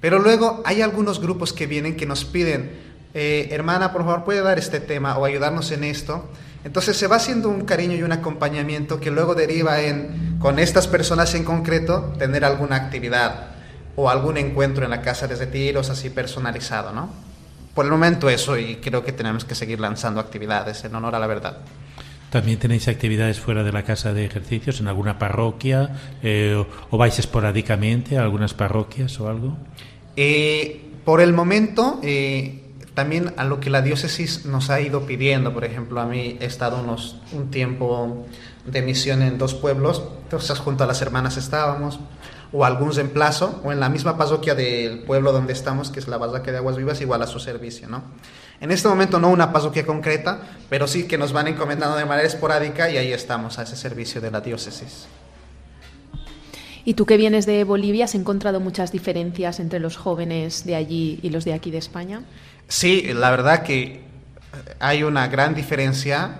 Pero luego hay algunos grupos que vienen que nos piden, eh, hermana, por favor, puede dar este tema o ayudarnos en esto. Entonces se va haciendo un cariño y un acompañamiento que luego deriva en, con estas personas en concreto, tener alguna actividad o algún encuentro en la casa de retiros así personalizado, ¿no? Por el momento eso y creo que tenemos que seguir lanzando actividades en honor a la verdad. ¿También tenéis actividades fuera de la casa de ejercicios, en alguna parroquia? eh, o, o vais esporádicamente a algunas parroquias o algo? Eh, por el momento, eh, también a lo que la diócesis nos ha ido pidiendo, por ejemplo, a mí he estado unos, un tiempo de misión en dos pueblos, entonces junto a las hermanas estábamos, o algún reemplazo, o en la misma parroquia del pueblo donde estamos, que es la Barraca de Aguas Vivas, igual a su servicio, ¿no? En este momento no una parroquia concreta, pero sí que nos van encomendando de manera esporádica y ahí estamos a ese servicio de la diócesis. Y tú que vienes de Bolivia, ¿has encontrado muchas diferencias entre los jóvenes de allí y los de aquí de España? Sí, la verdad que hay una gran diferencia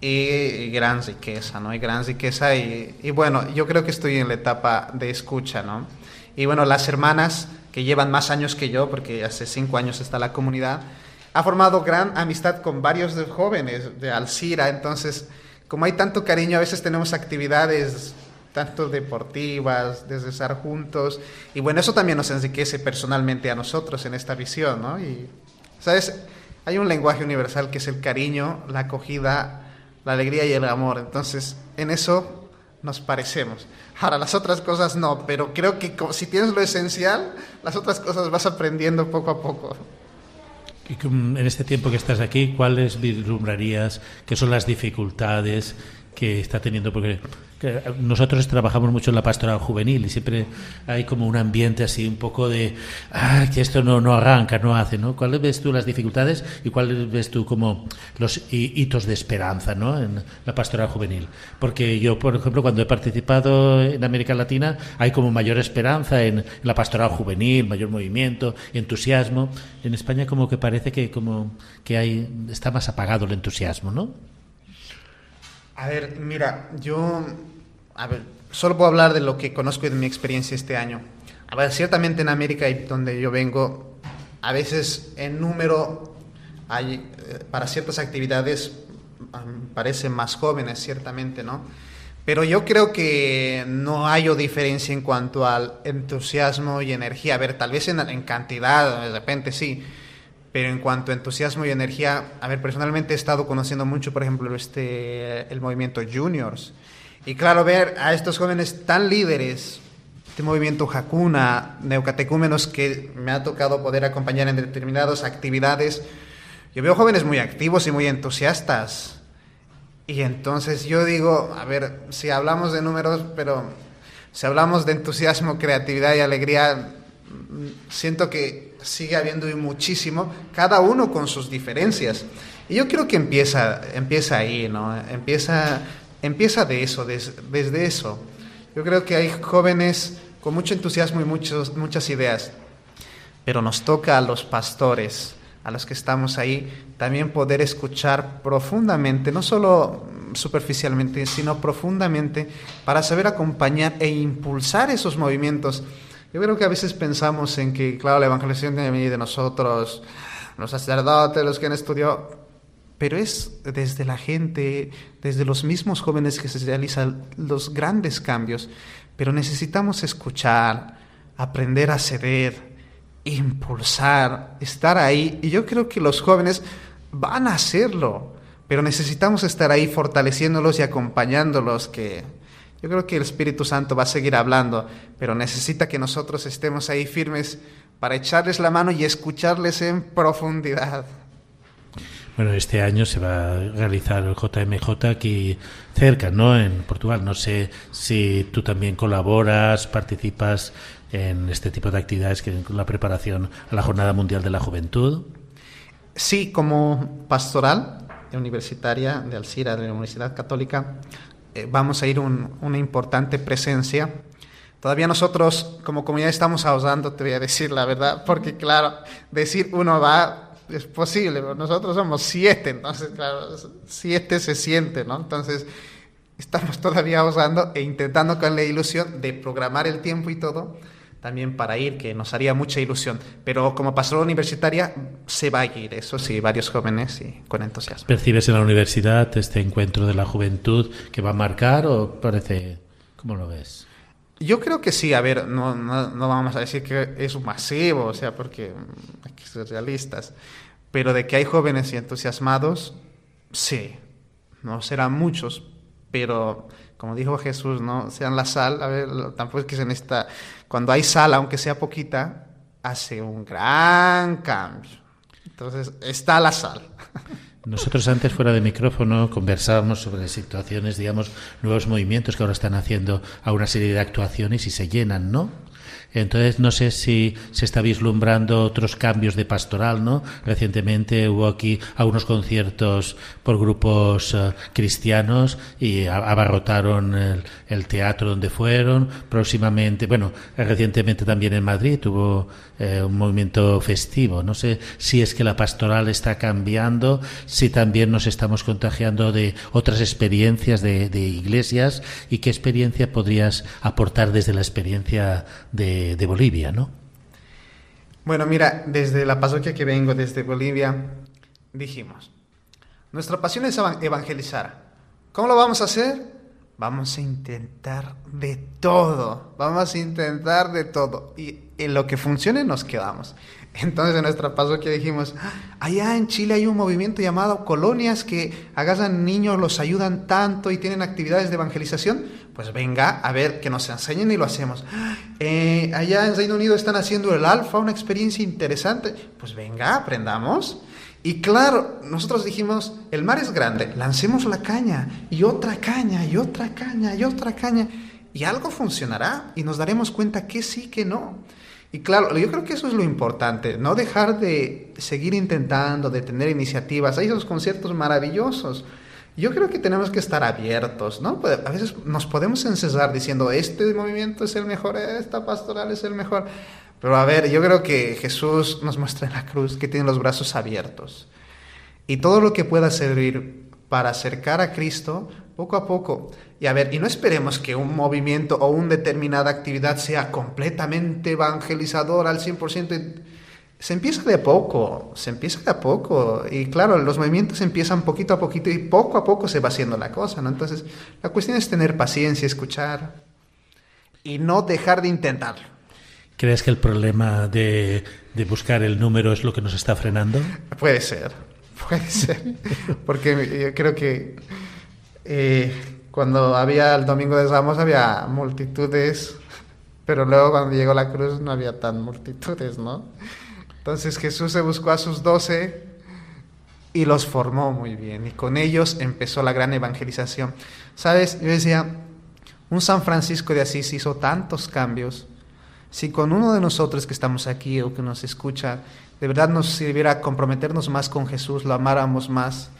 y gran riqueza, ¿no? Hay gran riqueza y, y bueno, yo creo que estoy en la etapa de escucha, ¿no? Y bueno, las hermanas que llevan más años que yo, porque hace cinco años está la comunidad, ha formado gran amistad con varios de jóvenes de Alcira, entonces, como hay tanto cariño, a veces tenemos actividades tanto deportivas, desde estar juntos, y bueno, eso también nos enriquece personalmente a nosotros en esta visión, ¿no? Y, ¿sabes? Hay un lenguaje universal que es el cariño, la acogida, la alegría y el amor, entonces, en eso nos parecemos. Ahora, las otras cosas no, pero creo que si tienes lo esencial, las otras cosas vas aprendiendo poco a poco. En este tiempo que estás aquí, ¿cuáles vislumbrarías que son las dificultades que está teniendo? Porque que nosotros trabajamos mucho en la pastoral juvenil y siempre hay como un ambiente así un poco de ah, que esto no, no arranca, no hace, ¿no? ¿Cuáles ves tú las dificultades y cuáles ves tú como los hi- hitos de esperanza, ¿no? En la pastoral juvenil. Porque yo, por ejemplo, cuando he participado en América Latina, hay como mayor esperanza en la pastoral juvenil, mayor movimiento, entusiasmo. En España como que parece que como que hay está más apagado el entusiasmo, ¿no? A ver, mira, yo, a ver, solo puedo hablar de lo que conozco y de mi experiencia este año. A ver, ciertamente en América y donde yo vengo, a veces en número hay, eh, para ciertas actividades parecen más jóvenes, ciertamente, ¿no? Pero yo creo que no hay diferencia en cuanto al entusiasmo y energía. A ver, tal vez en, en cantidad, de repente sí, pero en cuanto a entusiasmo y energía, a ver, personalmente he estado conociendo mucho, por ejemplo, este, el movimiento Juniors. Y claro, ver a estos jóvenes tan líderes, este movimiento Hakuna, neocatecúmenos que me ha tocado poder acompañar en determinadas actividades, yo veo jóvenes muy activos y muy entusiastas. Y entonces yo digo, a ver, si hablamos de números, pero si hablamos de entusiasmo, creatividad y alegría, siento que sigue habiendo muchísimo, cada uno con sus diferencias. Y yo creo que empieza, empieza ahí, ¿no? Empieza, empieza de eso, desde eso. Yo creo que hay jóvenes con mucho entusiasmo y muchos, muchas ideas, pero nos toca a los pastores, a los que estamos ahí, también poder escuchar profundamente, no solo superficialmente, sino profundamente, para saber acompañar e impulsar esos movimientos. Yo creo que a veces pensamos en que, claro, la evangelización que venir de nosotros, los sacerdotes, los que han estudiado, pero es desde la gente, desde los mismos jóvenes que se realizan los grandes cambios. Pero necesitamos escuchar, aprender a ceder, impulsar, estar ahí. Y yo creo que los jóvenes van a hacerlo, pero necesitamos estar ahí fortaleciéndolos y acompañándolos, que yo creo que el Espíritu Santo va a seguir hablando, pero necesita que nosotros estemos ahí firmes para echarles la mano y escucharles en profundidad. Bueno, este año se va a realizar el JMJ aquí cerca, ¿no? En Portugal. No sé si tú también colaboras, participas en este tipo de actividades que la preparación a la Jornada Mundial de la Juventud. Sí, como pastoral universitaria de Alcira, de la Universidad Católica, eh, vamos a ir un, una importante presencia. Todavía nosotros como comunidad estamos ahogando, te voy a decir la verdad, porque claro, decir uno va es posible, nosotros somos siete, entonces, claro, siete se siente, ¿no? Entonces, estamos todavía usando e intentando con la ilusión de programar el tiempo y todo, también para ir, que nos haría mucha ilusión. Pero como pastora universitaria, se va a ir, eso sí, varios jóvenes y con entusiasmo. ¿Percibes en la universidad este encuentro de la juventud que va a marcar o parece, cómo lo ves? Yo creo que sí, a ver, no, no, vamos a decir que es un masivo, o sea, porque hay que ser realistas, pero de que hay jóvenes y entusiasmados, sí, no serán muchos, pero como dijo Jesús, no sean la sal, a ver, tampoco es que se necesita, cuando hay sal, aunque sea poquita, hace un gran cambio. Entonces, está la sal. *laughs* Nosotros antes, fuera de micrófono, conversábamos sobre situaciones, digamos, nuevos movimientos que ahora están haciendo a una serie de actuaciones y se llenan, ¿no? Entonces, no sé si se está vislumbrando otros cambios de pastoral, ¿no? Recientemente hubo aquí algunos conciertos por grupos eh, cristianos y abarrotaron el, teatro donde fueron. Próximamente, bueno, recientemente también en Madrid hubo eh, un movimiento festivo. No sé si es que la pastoral está cambiando, si también nos estamos contagiando de otras experiencias de, de iglesias y qué experiencia podrías aportar desde la experiencia de de, Bolivia, ¿no? Bueno, mira, desde la parroquia que vengo, desde Bolivia, dijimos, nuestra pasión es evangelizar. ¿Cómo lo vamos a hacer? Vamos a intentar de todo, vamos a intentar de todo. Y en lo que funcione nos quedamos. Entonces en nuestra parroquia dijimos, allá en Chile hay un movimiento llamado colonias que agarran niños, los ayudan tanto y tienen actividades de evangelización. Pues venga, a ver, que nos enseñen y lo hacemos. Eh, allá en Reino Unido están haciendo el alfa, una experiencia interesante. Pues venga, aprendamos. Y claro, nosotros dijimos, el mar es grande, lancemos la caña y otra caña y otra caña y otra caña. Y algo funcionará y nos daremos cuenta que sí, que no. Y claro, yo creo que eso es lo importante, no dejar de seguir intentando, de tener iniciativas. Hay esos conciertos maravillosos. Yo creo que tenemos que estar abiertos, ¿no? A veces nos podemos encesar diciendo, este movimiento es el mejor, esta pastoral es el mejor. Pero a ver, yo creo que Jesús nos muestra en la cruz que tiene los brazos abiertos. Y todo lo que pueda servir para acercar a Cristo, poco a poco. Y a ver, y no esperemos que un movimiento o una determinada actividad sea completamente evangelizador al 100%. Se empieza de a poco, se empieza de a poco. Y claro, los movimientos empiezan poquito a poquito y poco a poco se va haciendo la cosa, ¿no? Entonces, la cuestión es tener paciencia, escuchar y no dejar de intentarlo. ¿Crees que el problema de, de buscar el número es lo que nos está frenando? Puede ser, puede ser. Porque yo creo que eh, cuando había el Domingo de Ramos había multitudes, pero luego cuando llegó la cruz no había tan multitudes, ¿no? Entonces Jesús se buscó a sus doce y los formó muy bien y con ellos empezó la gran evangelización. ¿Sabes? Yo decía, un San Francisco de Asís hizo tantos cambios, Si con uno de nosotros que estamos aquí o que nos escucha, de verdad nos sirviera comprometernos más con Jesús, lo amáramos más,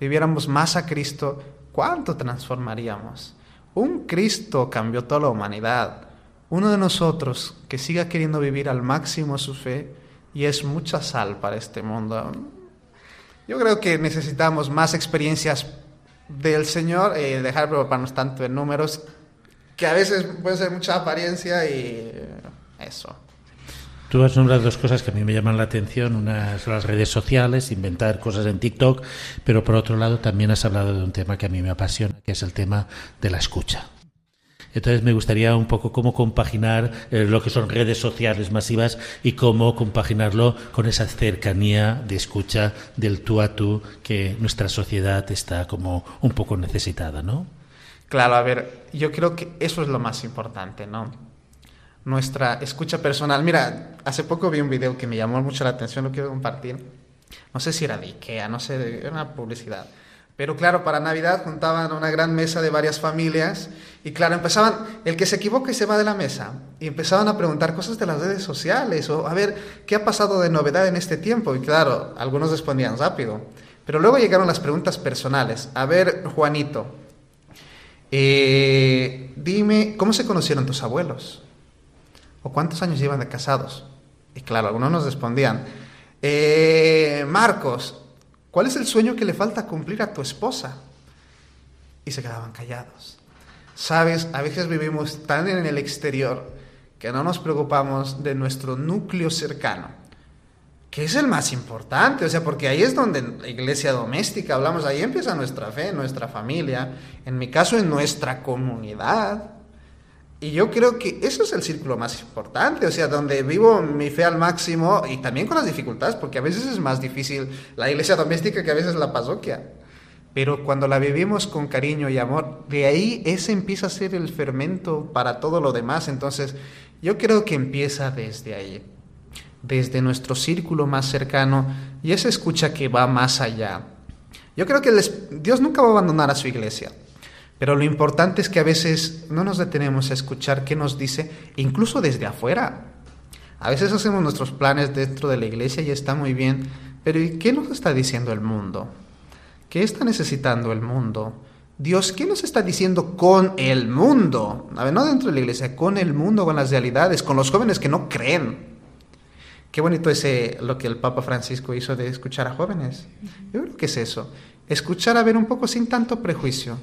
viviéramos más a Cristo, ¿cuánto transformaríamos? Un Cristo cambió toda la humanidad. Uno de nosotros que siga queriendo vivir al máximo su fe y es mucha sal para este mundo. Yo creo que necesitamos más experiencias del Señor, eh, dejar preocuparnos tanto en números, que a veces puede ser mucha apariencia y eso. Tú has nombrado dos cosas que a mí me llaman la atención. Una son las redes sociales, inventar cosas en TikTok, pero por otro lado también has hablado de un tema que a mí me apasiona, que es el tema de la escucha. Entonces me gustaría un poco cómo compaginar eh, lo que son redes sociales masivas y cómo compaginarlo con esa cercanía de escucha del tú a tú que nuestra sociedad está como un poco necesitada, ¿no? Claro, a ver, yo creo que eso es lo más importante, ¿no? Nuestra escucha personal. Mira, hace poco vi un video que me llamó mucho la atención, lo quiero compartir. No sé si era de Ikea, no sé, era una publicidad. Pero claro, para Navidad juntaban una gran mesa de varias familias y claro, empezaban, el que se equivoca y se va de la mesa, y empezaban a preguntar cosas de las redes sociales o a ver, ¿qué ha pasado de novedad en este tiempo? Y claro, algunos respondían rápido. Pero luego llegaron las preguntas personales. A ver, Juanito, eh, dime, ¿cómo se conocieron tus abuelos? ¿O cuántos años llevan de casados? Y claro, algunos nos respondían, eh, Marcos, ¿cuál es el sueño que le falta cumplir a tu esposa? Y se quedaban callados. Sabes, a veces vivimos tan en el exterior que no nos preocupamos de nuestro núcleo cercano, que es el más importante, o sea, porque ahí es donde la iglesia doméstica, hablamos, ahí empieza nuestra fe, nuestra familia, en mi caso, en nuestra comunidad. Y yo creo que eso es el círculo más importante, o sea, donde vivo mi fe al máximo y también con las dificultades, porque a veces es más difícil la iglesia doméstica que a veces la parroquia. Pero cuando la vivimos con cariño y amor, de ahí ese empieza a ser el fermento para todo lo demás. Entonces, yo creo que empieza desde ahí, desde nuestro círculo más cercano y esa escucha que va más allá. Yo creo que Dios nunca va a abandonar a su iglesia, pero lo importante es que a veces no nos detenemos a escuchar qué nos dice, incluso desde afuera. A veces hacemos nuestros planes dentro de la iglesia y está muy bien, pero ¿y qué nos está diciendo el mundo? ¿Qué está necesitando el mundo? Dios, ¿qué nos está diciendo con el mundo? A ver, no dentro de la iglesia, con el mundo, con las realidades, con los jóvenes que no creen. Qué bonito ese lo que el Papa Francisco hizo de escuchar a jóvenes. Yo creo que es eso. Escuchar a ver un poco sin tanto prejuicio.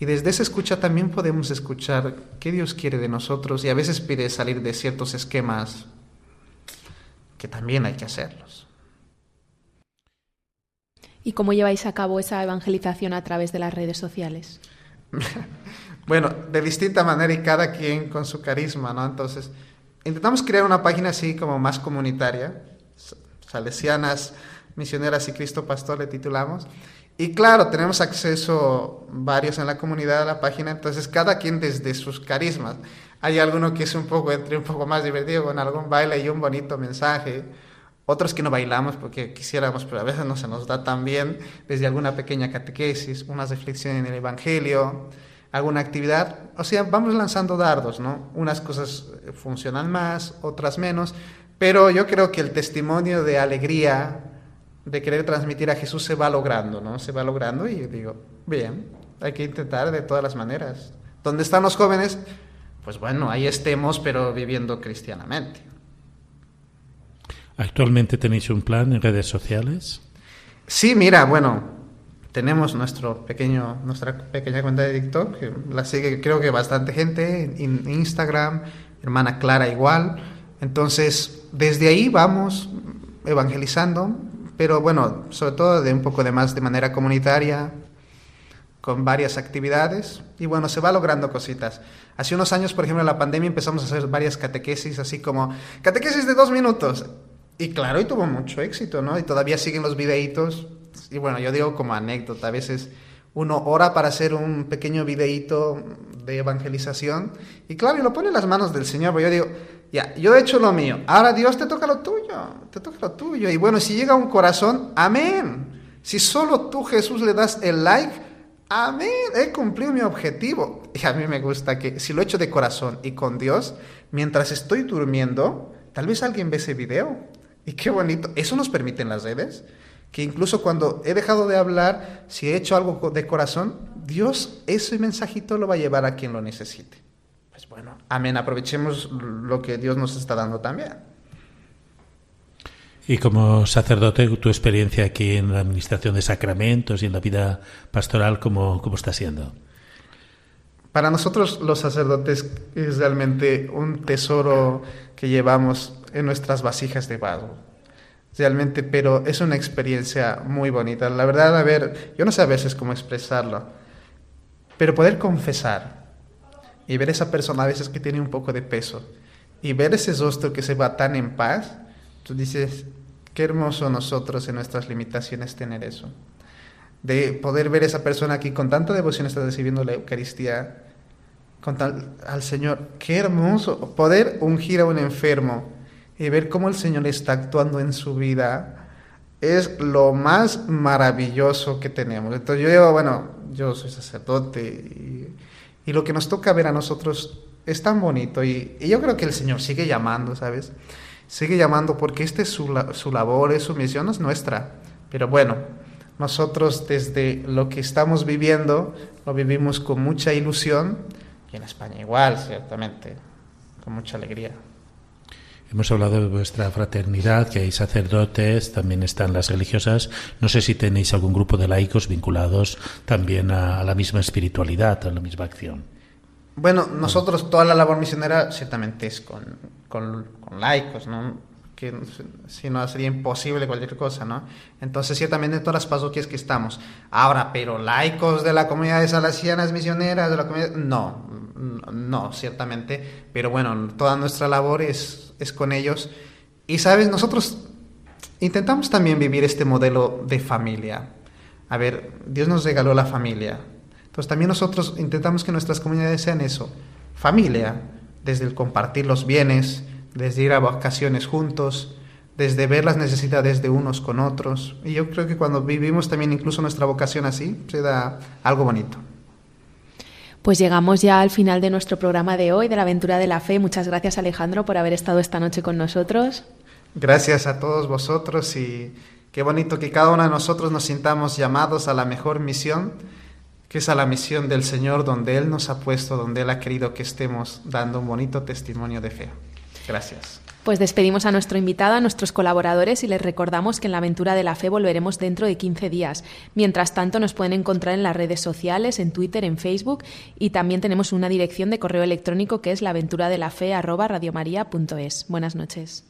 Y desde esa escucha también podemos escuchar qué Dios quiere de nosotros y a veces pide salir de ciertos esquemas que también hay que hacerlos. ¿Y cómo lleváis a cabo esa evangelización a través de las redes sociales? *laughs* bueno, de distinta manera y cada quien con su carisma, ¿no? Entonces, intentamos crear una página así como más comunitaria, Salesianas, Misioneras y Cristo Pastor le titulamos. Y claro, tenemos acceso varios en la comunidad a la página, entonces cada quien desde sus carismas. Hay alguno que es un poco, entre un poco más divertido con algún baile y un bonito mensaje otros que no bailamos porque quisiéramos, pero a veces no se nos da tan bien, desde alguna pequeña catequesis, una reflexión en el Evangelio, alguna actividad. O sea, vamos lanzando dardos, ¿no? Unas cosas funcionan más, otras menos, pero yo creo que el testimonio de alegría, de querer transmitir a Jesús se va logrando, ¿no? Se va logrando y digo, bien, hay que intentar de todas las maneras. ¿Dónde están los jóvenes? Pues bueno, ahí estemos, pero viviendo cristianamente. ¿Actualmente tenéis un plan en redes sociales? Sí, mira, bueno, tenemos nuestro pequeño, nuestra pequeña cuenta de TikTok, que la sigue creo que bastante gente, en Instagram, hermana Clara igual. Entonces, desde ahí vamos evangelizando, pero bueno, sobre todo de un poco de más de manera comunitaria, con varias actividades y bueno, se va logrando cositas. Hace unos años, por ejemplo, en la pandemia empezamos a hacer varias catequesis, así como catequesis de dos minutos. Y claro, y tuvo mucho éxito, ¿no? Y todavía siguen los videitos. Y bueno, yo digo como anécdota, a veces uno ora para hacer un pequeño videíto de evangelización. Y claro, y lo pone en las manos del Señor, pero yo digo, ya, yo he hecho lo mío, ahora Dios te toca lo tuyo, te toca lo tuyo. Y bueno, si llega un corazón, amén. Si solo tú, Jesús, le das el like, Amén, he cumplido mi objetivo. Y a mí me gusta que si lo he hecho de corazón y con Dios, mientras estoy durmiendo, tal vez alguien ve ese video. Y qué bonito. Eso nos permite en las redes. Que incluso cuando he dejado de hablar, si he hecho algo de corazón, Dios ese mensajito lo va a llevar a quien lo necesite. Pues bueno, amén. Aprovechemos lo que Dios nos está dando también. Y como sacerdote, tu experiencia aquí en la administración de sacramentos y en la vida pastoral, ¿cómo, cómo está siendo? Para nosotros los sacerdotes es realmente un tesoro que llevamos en nuestras vasijas de barro. Realmente, pero es una experiencia muy bonita. La verdad, a ver, yo no sé a veces cómo expresarlo, pero poder confesar y ver esa persona a veces que tiene un poco de peso y ver ese rostro que se va tan en paz, tú dices, qué hermoso nosotros en nuestras limitaciones tener eso. De poder ver esa persona que con tanta devoción está recibiendo la Eucaristía con tal, al Señor. Qué hermoso poder ungir a un enfermo y ver cómo el Señor está actuando en su vida. Es lo más maravilloso que tenemos. Entonces yo digo, bueno, yo soy sacerdote y, y lo que nos toca ver a nosotros es tan bonito y, y yo creo que el Señor sigue llamando, ¿sabes? sigue llamando porque esta es su, su labor, es su misión, es nuestra. Pero bueno, nosotros desde lo que estamos viviendo, lo vivimos con mucha ilusión y en España igual, ciertamente, con mucha alegría. Hemos hablado de vuestra fraternidad, que hay sacerdotes, también están las religiosas. No sé si tenéis algún grupo de laicos vinculados también a, la misma espiritualidad, a la misma acción. Bueno, nosotros toda la labor misionera ciertamente es con, con, con laicos, ¿no? que si no sería imposible cualquier cosa, ¿no? Entonces, ciertamente en todas las parroquias que estamos. Ahora, pero laicos de la comunidad de salesianas misioneras, de la comunidad... No, no, ciertamente. Pero bueno, toda nuestra labor es, es con ellos. Y, ¿sabes? Nosotros intentamos también vivir este modelo de familia. A ver, Dios nos regaló la familia. Entonces, también nosotros intentamos que nuestras comunidades sean eso, familia desde el compartir los bienes, desde ir a vacaciones juntos, desde ver las necesidades de unos con otros. Y yo creo que cuando vivimos también incluso nuestra vocación así, se da algo bonito. Pues llegamos ya al final de nuestro programa de hoy, de la aventura de la fe. Muchas gracias Alejandro por haber estado esta noche con nosotros. Gracias a todos vosotros y qué bonito que cada uno de nosotros nos sintamos llamados a la mejor misión que es a la misión del Señor donde Él nos ha puesto, donde Él ha querido que estemos dando un bonito testimonio de fe. Gracias. Pues despedimos a nuestro invitado, a nuestros colaboradores y les recordamos que en la aventura de la fe volveremos dentro de 15 días. Mientras tanto nos pueden encontrar en las redes sociales, en Twitter, en Facebook y también tenemos una dirección de correo electrónico que es laventuradelafe@radiomaria.es. Buenas noches.